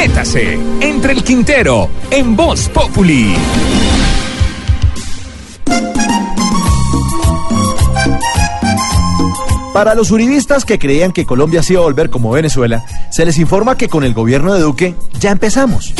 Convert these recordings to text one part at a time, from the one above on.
Métase entre el Quintero en Voz Populi. Para los uribistas que creían que Colombia se iba a volver como Venezuela, se les informa que con el gobierno de Duque ya empezamos.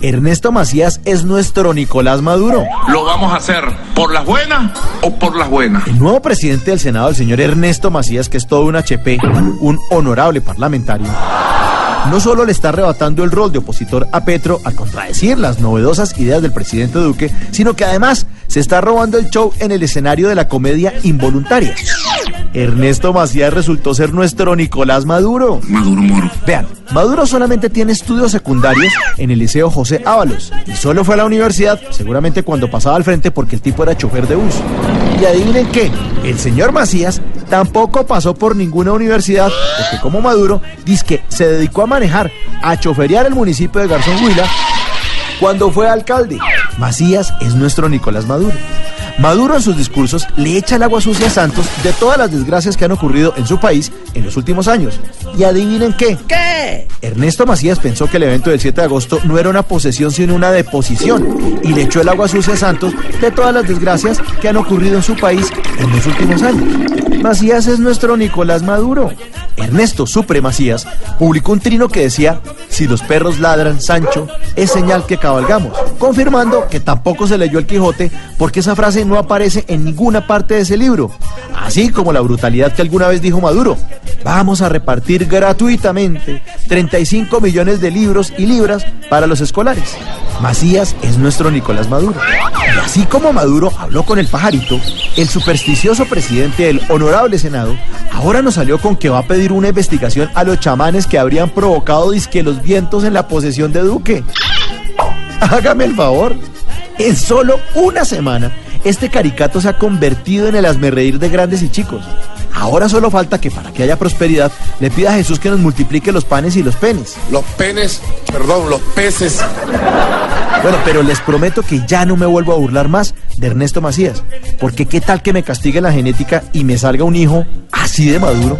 Ernesto Macías es nuestro Nicolás Maduro. ¿Lo vamos a hacer por las buenas o por las buenas? El nuevo presidente del Senado, el señor Ernesto Macías, que es todo un HP, un honorable parlamentario, no solo le está arrebatando el rol de opositor a Petro al contradecir las novedosas ideas del presidente Duque, sino que además se está robando el show en el escenario de la comedia involuntaria. Ernesto Macías resultó ser nuestro Nicolás Maduro. Maduro Moro. Vean, Maduro solamente tiene estudios secundarios en el Liceo José Ábalos y solo fue a la universidad, seguramente cuando pasaba al frente porque el tipo era chofer de bus. Y adivinen qué, el señor Macías tampoco pasó por ninguna universidad porque como Maduro dice que se dedicó a manejar, a choferear el municipio de Garzón Huila cuando fue alcalde. Macías es nuestro Nicolás Maduro. Maduro en sus discursos le echa el agua sucia a Santos de todas las desgracias que han ocurrido en su país en los últimos años. Y adivinen qué. ¿Qué? Ernesto Macías pensó que el evento del 7 de agosto no era una posesión sino una deposición y le echó el agua sucia a Santos de todas las desgracias que han ocurrido en su país en los últimos años. Macías es nuestro Nicolás Maduro. Ernesto Supre Macías publicó un trino que decía, si los perros ladran, Sancho, es señal que cabalgamos, confirmando que tampoco se leyó el Quijote porque esa frase no aparece en ninguna parte de ese libro, así como la brutalidad que alguna vez dijo Maduro. Vamos a repartir gratuitamente 35 millones de libros y libras para los escolares. Macías es nuestro Nicolás Maduro. Y así como Maduro habló con el pajarito, el supersticioso presidente del honorable Senado ahora nos salió con que va a pedir una investigación a los chamanes que habrían provocado disque los vientos en la posesión de Duque. Hágame el favor. En solo una semana, este caricato se ha convertido en el asmerreír de grandes y chicos. Ahora solo falta que para que haya prosperidad le pida a Jesús que nos multiplique los panes y los penes. Los penes, perdón, los peces. Bueno, pero les prometo que ya no me vuelvo a burlar más de Ernesto Macías, porque qué tal que me castigue la genética y me salga un hijo así de maduro.